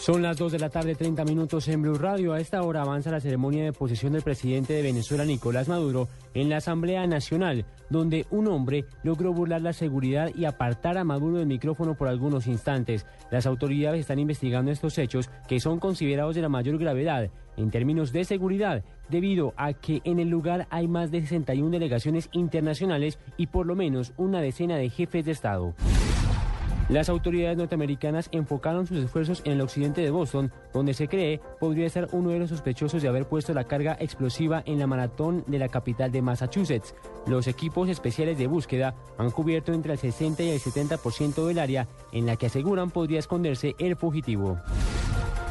Son las 2 de la tarde, 30 minutos en Blue Radio. A esta hora avanza la ceremonia de posesión del presidente de Venezuela, Nicolás Maduro, en la Asamblea Nacional, donde un hombre logró burlar la seguridad y apartar a Maduro del micrófono por algunos instantes. Las autoridades están investigando estos hechos que son considerados de la mayor gravedad en términos de seguridad, debido a que en el lugar hay más de 61 delegaciones internacionales y por lo menos una decena de jefes de Estado. Las autoridades norteamericanas enfocaron sus esfuerzos en el occidente de Boston, donde se cree podría estar uno de los sospechosos de haber puesto la carga explosiva en la maratón de la capital de Massachusetts. Los equipos especiales de búsqueda han cubierto entre el 60 y el 70% del área en la que aseguran podría esconderse el fugitivo.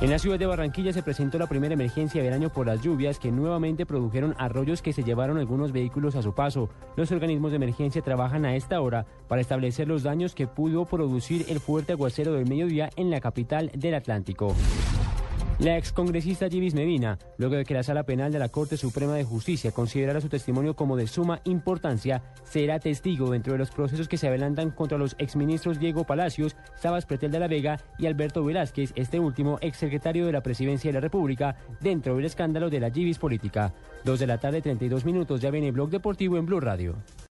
En la ciudad de Barranquilla se presentó la primera emergencia del año por las lluvias que nuevamente produjeron arroyos que se llevaron algunos vehículos a su paso. Los organismos de emergencia trabajan a esta hora para establecer los daños que pudo producir el fuerte aguacero del mediodía en la capital del Atlántico. La excongresista Givis Medina, luego de que la Sala Penal de la Corte Suprema de Justicia considerara su testimonio como de suma importancia, será testigo dentro de los procesos que se adelantan contra los exministros Diego Palacios, Sabas Pretel de la Vega y Alberto Velázquez, este último exsecretario de la Presidencia de la República, dentro del escándalo de la Givis política. Dos de la tarde, 32 minutos, ya viene Blog Deportivo en Blue Radio.